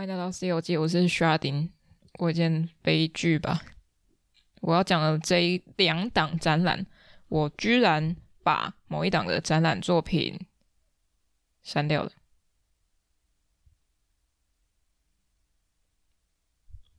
欢迎来到《C 游记》，我是 Sharding。过一件悲剧吧。我要讲的这一两档展览，我居然把某一档的展览作品删掉了。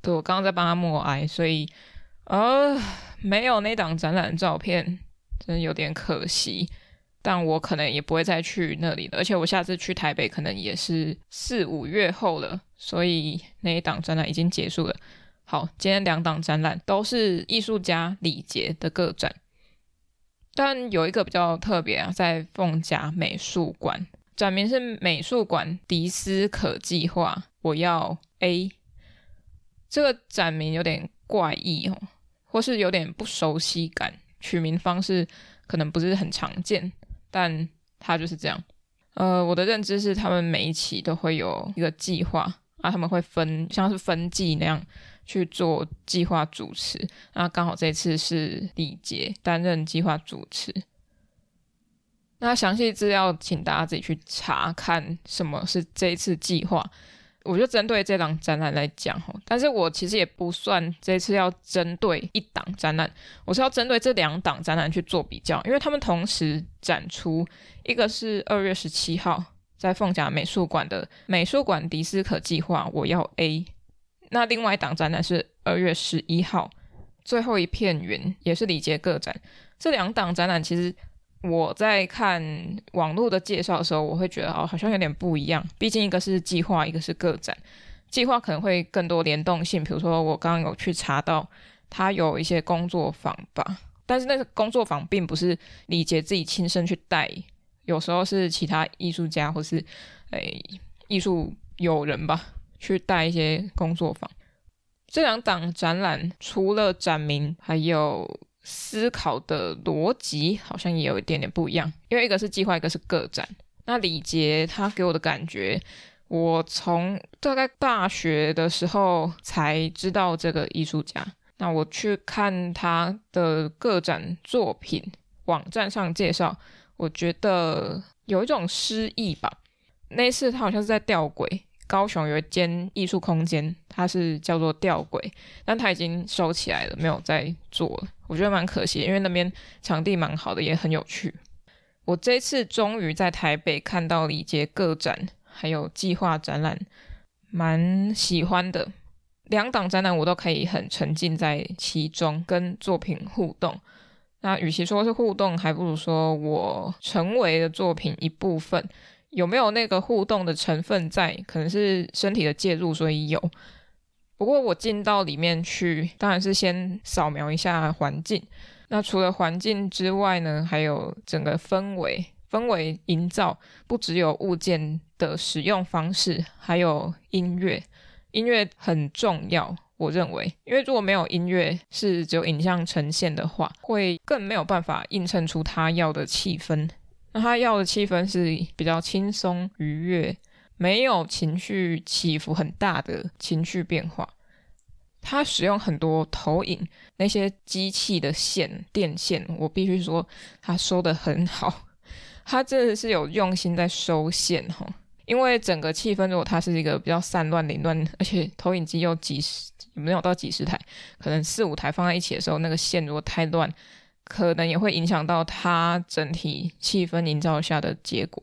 对，我刚刚在帮他默哀，所以呃，没有那档展览的照片，真的有点可惜。但我可能也不会再去那里了，而且我下次去台北可能也是四五月后了，所以那一档展览已经结束了。好，今天两档展览都是艺术家李杰的个展，但有一个比较特别啊，在凤甲美术馆，展名是美术馆迪斯可计划，我要 A。这个展名有点怪异哦，或是有点不熟悉感，取名方式可能不是很常见。但他就是这样，呃，我的认知是他们每一期都会有一个计划啊，他们会分像是分季那样去做计划主持，那刚好这次是李杰担任计划主持，那详细资料请大家自己去查看什么是这一次计划。我就针对这档展览来讲哈，但是我其实也不算这次要针对一档展览，我是要针对这两档展览去做比较，因为他们同时展出，一个是二月十七号在凤甲美术馆的美术馆迪斯可计划，我要 A，那另外一档展览是二月十一号最后一片云，也是李杰个展，这两档展览其实。我在看网络的介绍的时候，我会觉得哦，好像有点不一样。毕竟一个是计划，一个是个展。计划可能会更多联动性，比如说我刚刚有去查到，他有一些工作坊吧。但是那个工作坊并不是李杰自己亲身去带，有时候是其他艺术家或是诶艺术友人吧去带一些工作坊。这两档展览除了展名，还有。思考的逻辑好像也有一点点不一样，因为一个是计划，一个是个展。那李杰他给我的感觉，我从大概大学的时候才知道这个艺术家。那我去看他的个展作品，网站上介绍，我觉得有一种诗意吧。那一次他好像是在吊轨。高雄有一间艺术空间，它是叫做吊轨，但它已经收起来了，没有再做了。我觉得蛮可惜，因为那边场地蛮好的，也很有趣。我这次终于在台北看到李杰个展，还有计划展览，蛮喜欢的。两档展览我都可以很沉浸在其中，跟作品互动。那与其说是互动，还不如说我成为了作品一部分。有没有那个互动的成分在？可能是身体的介入，所以有。不过我进到里面去，当然是先扫描一下环境。那除了环境之外呢，还有整个氛围，氛围营造不只有物件的使用方式，还有音乐。音乐很重要，我认为，因为如果没有音乐，是只有影像呈现的话，会更没有办法映衬出他要的气氛。他要的气氛是比较轻松愉悦，没有情绪起伏很大的情绪变化。他使用很多投影，那些机器的线、电线，我必须说他收得很好。他真的是有用心在收线哈，因为整个气氛如果它是一个比较散乱凌乱，而且投影机又几十，没有到几十台，可能四五台放在一起的时候，那个线如果太乱。可能也会影响到他整体气氛营造下的结果，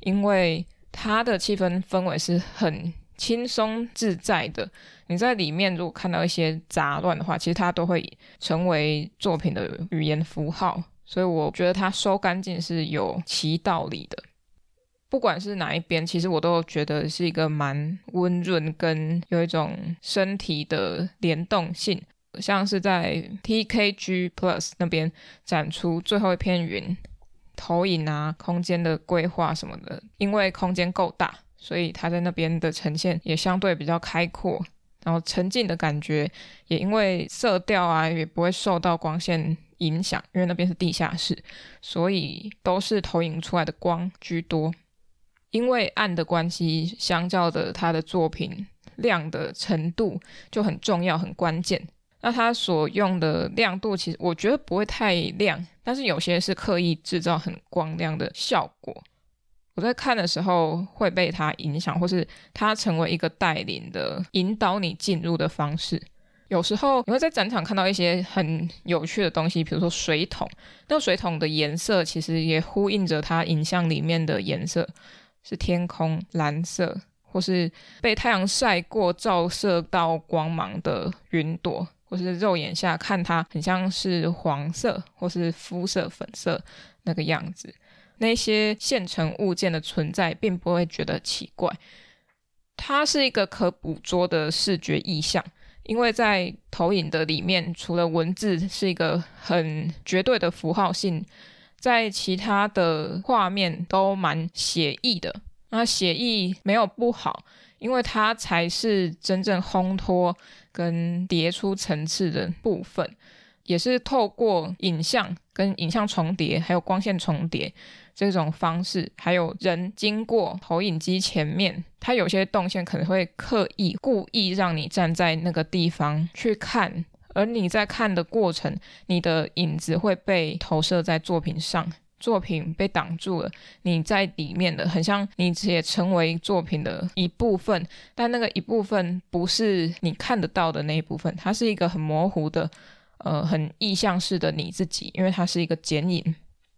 因为他的气氛氛围是很轻松自在的。你在里面如果看到一些杂乱的话，其实它都会成为作品的语言符号。所以我觉得他收干净是有其道理的。不管是哪一边，其实我都觉得是一个蛮温润跟有一种身体的联动性。像是在 TKG Plus 那边展出最后一片云投影啊，空间的规划什么的，因为空间够大，所以它在那边的呈现也相对比较开阔，然后沉浸的感觉也因为色调啊也不会受到光线影响，因为那边是地下室，所以都是投影出来的光居多。因为暗的关系，相较的他的作品亮的程度就很重要，很关键。那它所用的亮度，其实我觉得不会太亮，但是有些是刻意制造很光亮的效果。我在看的时候会被它影响，或是它成为一个带领的、引导你进入的方式。有时候你会在展场看到一些很有趣的东西，比如说水桶，那水桶的颜色其实也呼应着它影像里面的颜色，是天空蓝色，或是被太阳晒过照射到光芒的云朵，或是肉眼下看它很像是黄色或是肤色粉色那个样子。那些现成物件的存在，并不会觉得奇怪，它是一个可捕捉的视觉意象，因为在投影的里面，除了文字是一个很绝对的符号性，在其他的画面都蛮写意的。那写意没有不好，因为它才是真正烘托跟叠出层次的部分，也是透过影像跟影像重叠，还有光线重叠。这种方式，还有人经过投影机前面，它有些动线可能会刻意、故意让你站在那个地方去看，而你在看的过程，你的影子会被投射在作品上，作品被挡住了，你在里面的，很像你也成为作品的一部分，但那个一部分不是你看得到的那一部分，它是一个很模糊的，呃，很意象式的你自己，因为它是一个剪影。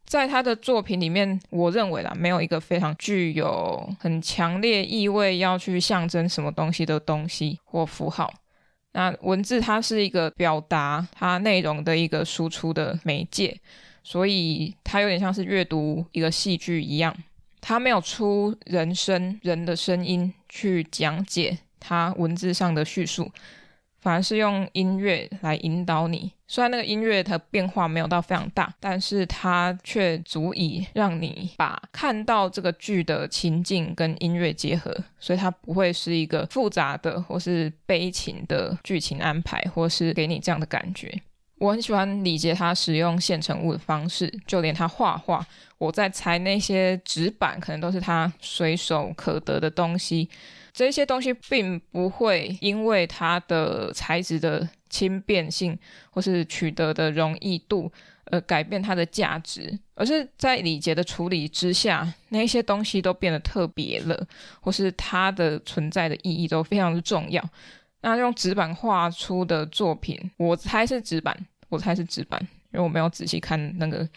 在他的作品里面，我认为啦，没有一个非常具有很强烈意味要去象征什么东西的东西或符号。那文字它是一个表达它内容的一个输出的媒介，所以它有点像是阅读一个戏剧一样，它没有出人声人的声音去讲解它文字上的叙述。反而是用音乐来引导你，虽然那个音乐它变化没有到非常大，但是它却足以让你把看到这个剧的情境跟音乐结合，所以它不会是一个复杂的或是悲情的剧情安排，或是给你这样的感觉。我很喜欢李杰他使用现成物的方式，就连他画画，我在猜那些纸板可能都是他随手可得的东西。这些东西并不会因为它的材质的轻便性或是取得的容易度而改变它的价值，而是在李杰的处理之下，那些东西都变得特别了，或是它的存在的意义都非常的重要。那用纸板画出的作品，我猜是纸板，我猜是纸板，因为我没有仔细看那个。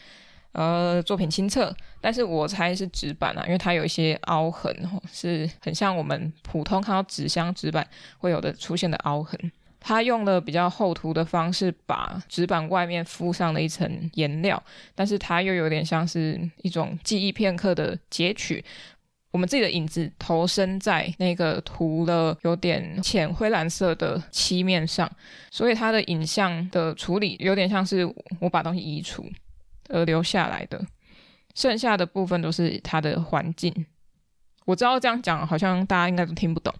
呃，作品清册，但是我猜是纸板啊，因为它有一些凹痕，是很像我们普通看到纸箱纸板会有的出现的凹痕。它用了比较厚涂的方式，把纸板外面敷上了一层颜料，但是它又有点像是一种记忆片刻的截取，我们自己的影子投身在那个涂了有点浅灰蓝色的漆面上，所以它的影像的处理有点像是我把东西移除。而留下来的，剩下的部分都是它的环境。我知道这样讲好像大家应该都听不懂，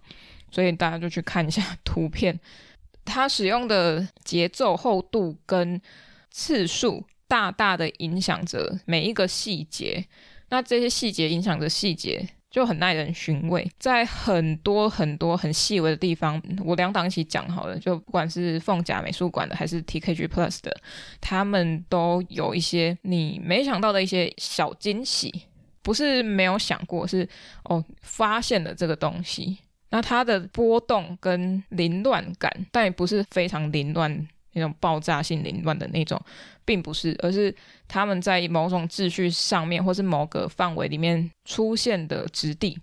所以大家就去看一下图片。它使用的节奏、厚度跟次数，大大的影响着每一个细节。那这些细节影响着细节。就很耐人寻味，在很多很多很细微的地方，我两档一起讲好了。就不管是凤甲美术馆的，还是 TKG Plus 的，他们都有一些你没想到的一些小惊喜，不是没有想过，是哦发现了这个东西。那它的波动跟凌乱感，但也不是非常凌乱。那种爆炸性凌乱的那种，并不是，而是他们在某种秩序上面，或是某个范围里面出现的质地。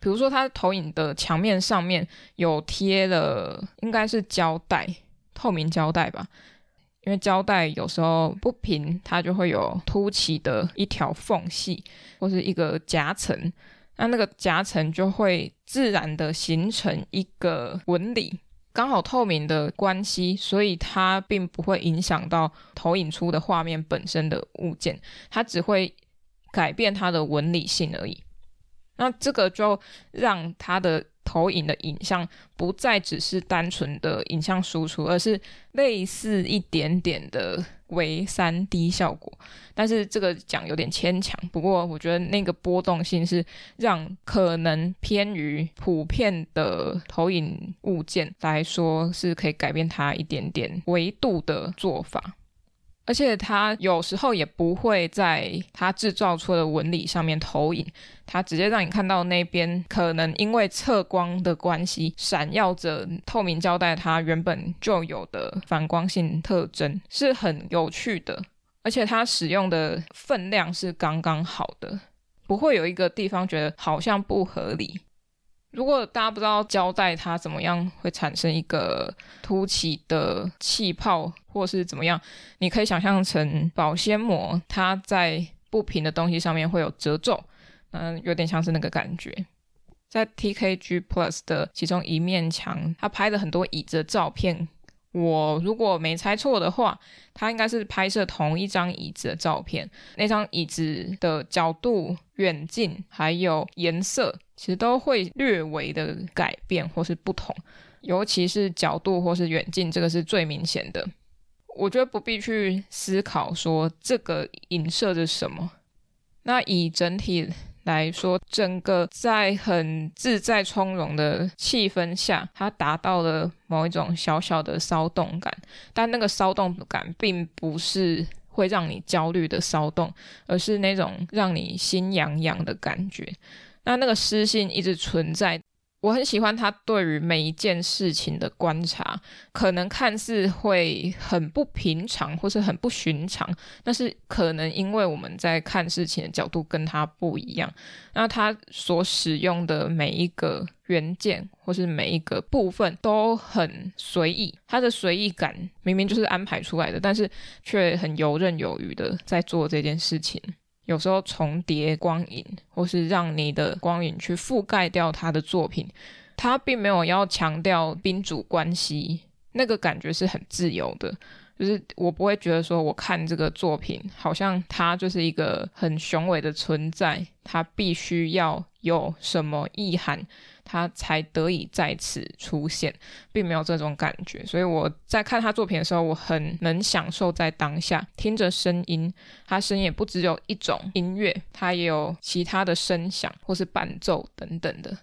比如说，它投影的墙面上面有贴了，应该是胶带，透明胶带吧？因为胶带有时候不平，它就会有凸起的一条缝隙，或是一个夹层，那那个夹层就会自然的形成一个纹理。刚好透明的关系，所以它并不会影响到投影出的画面本身的物件，它只会改变它的纹理性而已。那这个就让它的投影的影像不再只是单纯的影像输出，而是类似一点点的。为三 D 效果，但是这个讲有点牵强。不过我觉得那个波动性是让可能偏于普遍的投影物件来说，是可以改变它一点点维度的做法。而且它有时候也不会在它制造出的纹理上面投影，它直接让你看到那边可能因为侧光的关系，闪耀着透明胶带它原本就有的反光性特征，是很有趣的。而且它使用的分量是刚刚好的，不会有一个地方觉得好像不合理。如果大家不知道胶带它怎么样会产生一个凸起的气泡，或是怎么样，你可以想象成保鲜膜，它在不平的东西上面会有褶皱，嗯，有点像是那个感觉。在 TKG Plus 的其中一面墙，他拍了很多椅子的照片。我如果没猜错的话，他应该是拍摄同一张椅子的照片。那张椅子的角度、远近还有颜色，其实都会略微的改变或是不同。尤其是角度或是远近，这个是最明显的。我觉得不必去思考说这个影射着什么。那以整体来说，整个在很自在从容的气氛下，它达到了某一种小小的骚动感，但那个骚动感并不是会让你焦虑的骚动，而是那种让你心痒痒的感觉。那那个私信一直存在。我很喜欢他对于每一件事情的观察，可能看似会很不平常或是很不寻常，但是可能因为我们在看事情的角度跟他不一样，那他所使用的每一个元件或是每一个部分都很随意，他的随意感明明就是安排出来的，但是却很游刃有余的在做这件事情。有时候重叠光影，或是让你的光影去覆盖掉他的作品，他并没有要强调宾主关系，那个感觉是很自由的。就是我不会觉得说，我看这个作品，好像他就是一个很雄伟的存在，他必须要有什么意涵，他才得以在此出现，并没有这种感觉。所以我在看他作品的时候，我很能享受在当下，听着声音，他声音也不只有一种音乐，他也有其他的声响或是伴奏等等的。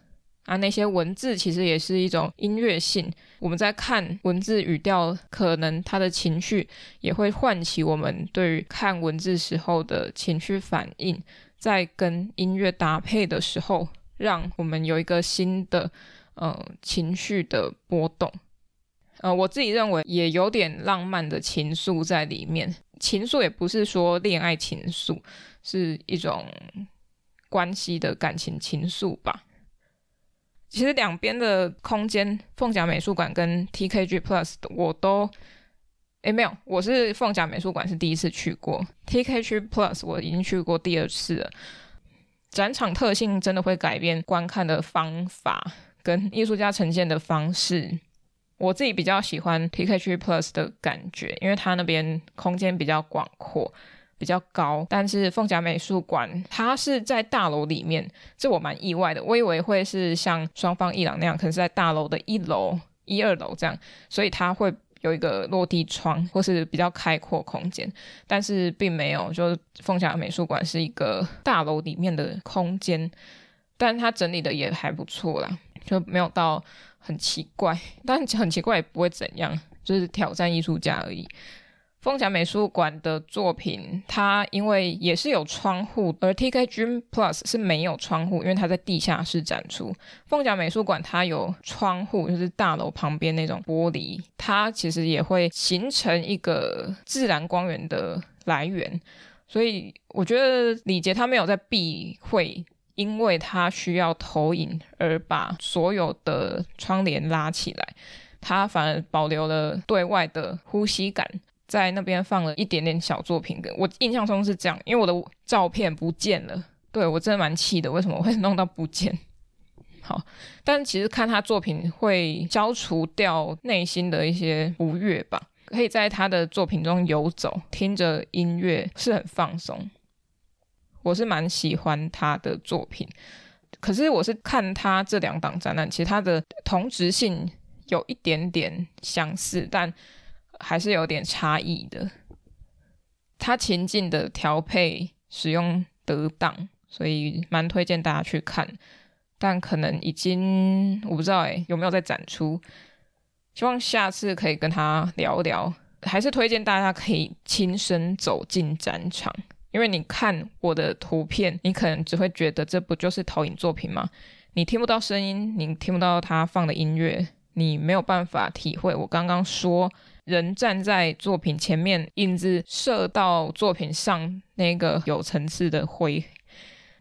啊，那些文字其实也是一种音乐性。我们在看文字语调，可能他的情绪也会唤起我们对于看文字时候的情绪反应，在跟音乐搭配的时候，让我们有一个新的呃情绪的波动。呃，我自己认为也有点浪漫的情愫在里面。情愫也不是说恋爱情愫，是一种关系的感情情愫吧。其实两边的空间，凤甲美术馆跟 TKG Plus 我都，诶没有，我是凤甲美术馆是第一次去过，TK 区 Plus 我已经去过第二次了。展场特性真的会改变观看的方法跟艺术家呈现的方式。我自己比较喜欢 TK 区 Plus 的感觉，因为它那边空间比较广阔。比较高，但是凤甲美术馆它是在大楼里面，这我蛮意外的。我以为会是像双方艺廊那样，可能是在大楼的一楼、一二楼这样，所以它会有一个落地窗或是比较开阔空间，但是并没有。就是凤霞美术馆是一个大楼里面的空间，但它整理的也还不错啦，就没有到很奇怪，但很奇怪也不会怎样，就是挑战艺术家而已。凤甲美术馆的作品，它因为也是有窗户，而 TKG Plus 是没有窗户，因为它在地下室展出。凤甲美术馆它有窗户，就是大楼旁边那种玻璃，它其实也会形成一个自然光源的来源。所以我觉得李杰他没有在避讳，因为他需要投影而把所有的窗帘拉起来，他反而保留了对外的呼吸感。在那边放了一点点小作品，我印象中是这样，因为我的照片不见了，对，我真的蛮气的，为什么会弄到不见？好，但其实看他作品会消除掉内心的一些不悦吧，可以在他的作品中游走，听着音乐是很放松。我是蛮喜欢他的作品，可是我是看他这两档展览，其实他的同质性有一点点相似，但。还是有点差异的，他情境的调配使用得当，所以蛮推荐大家去看。但可能已经我不知道诶，有没有在展出，希望下次可以跟他聊聊。还是推荐大家可以亲身走进展场，因为你看我的图片，你可能只会觉得这不就是投影作品吗？你听不到声音，你听不到他放的音乐，你没有办法体会我刚刚说人站在作品前面，影子射到作品上那个有层次的灰，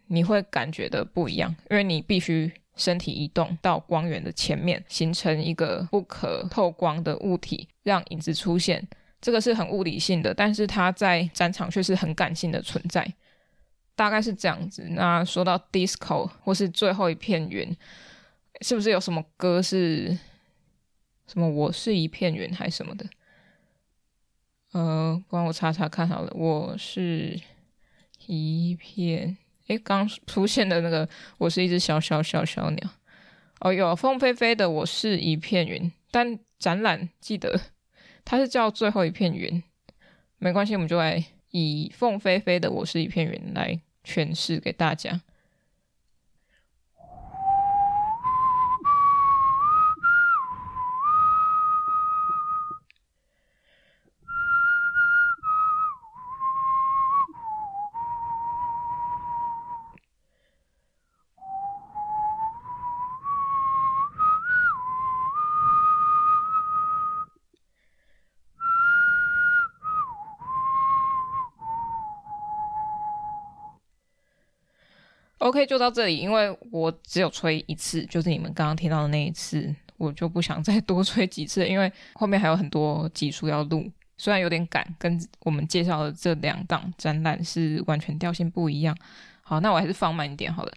你会感觉的不一样，因为你必须。身体移动到光源的前面，形成一个不可透光的物体，让影子出现。这个是很物理性的，但是它在展场却是很感性的存在，大概是这样子。那说到 disco 或是最后一片云，是不是有什么歌是什么？我是一片云还是什么的？呃，帮我查查看好了。我是一片。诶，刚出现的那个，我是一只小小小小鸟。哦，有凤飞飞的，我是一片云。但展览记得它是叫最后一片云，没关系，我们就来以凤飞飞的我是一片云来诠释给大家。OK，就到这里，因为我只有吹一次，就是你们刚刚听到的那一次，我就不想 再多吹几次，因为后面还有很多集数要录，虽然有点赶，跟我们介绍的这两档展览是完全调性不一样。好，那我还是放慢一点好了，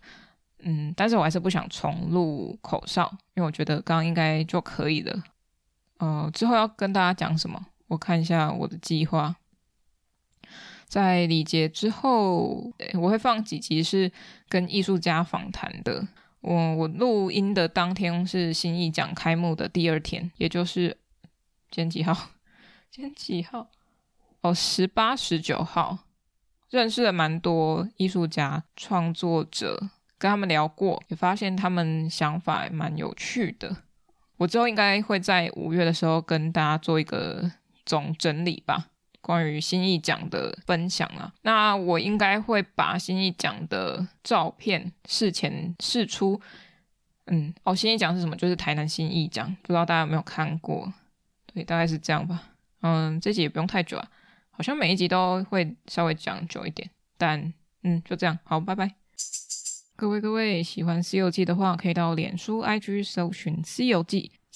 嗯，但是我还是不想重录口哨，因为我觉得刚刚应该就可以了。呃，之后要跟大家讲什么？我看一下我的计划。在礼节之后，我会放几集是跟艺术家访谈的。我我录音的当天是新艺奖开幕的第二天，也就是今天几号？今天几号？哦，十八、十九号。认识了蛮多艺术家、创作者，跟他们聊过，也发现他们想法蛮有趣的。我之后应该会在五月的时候跟大家做一个总整理吧。关于新艺奖的分享啊，那我应该会把新艺奖的照片事前释出。嗯，哦，新艺奖是什么？就是台南新艺奖，不知道大家有没有看过？对，大概是这样吧。嗯，这集也不用太久啊，好像每一集都会稍微讲久一点，但嗯，就这样，好，拜拜。各位各位，喜欢《西游记》的话，可以到脸书、IG 搜寻《西游记》。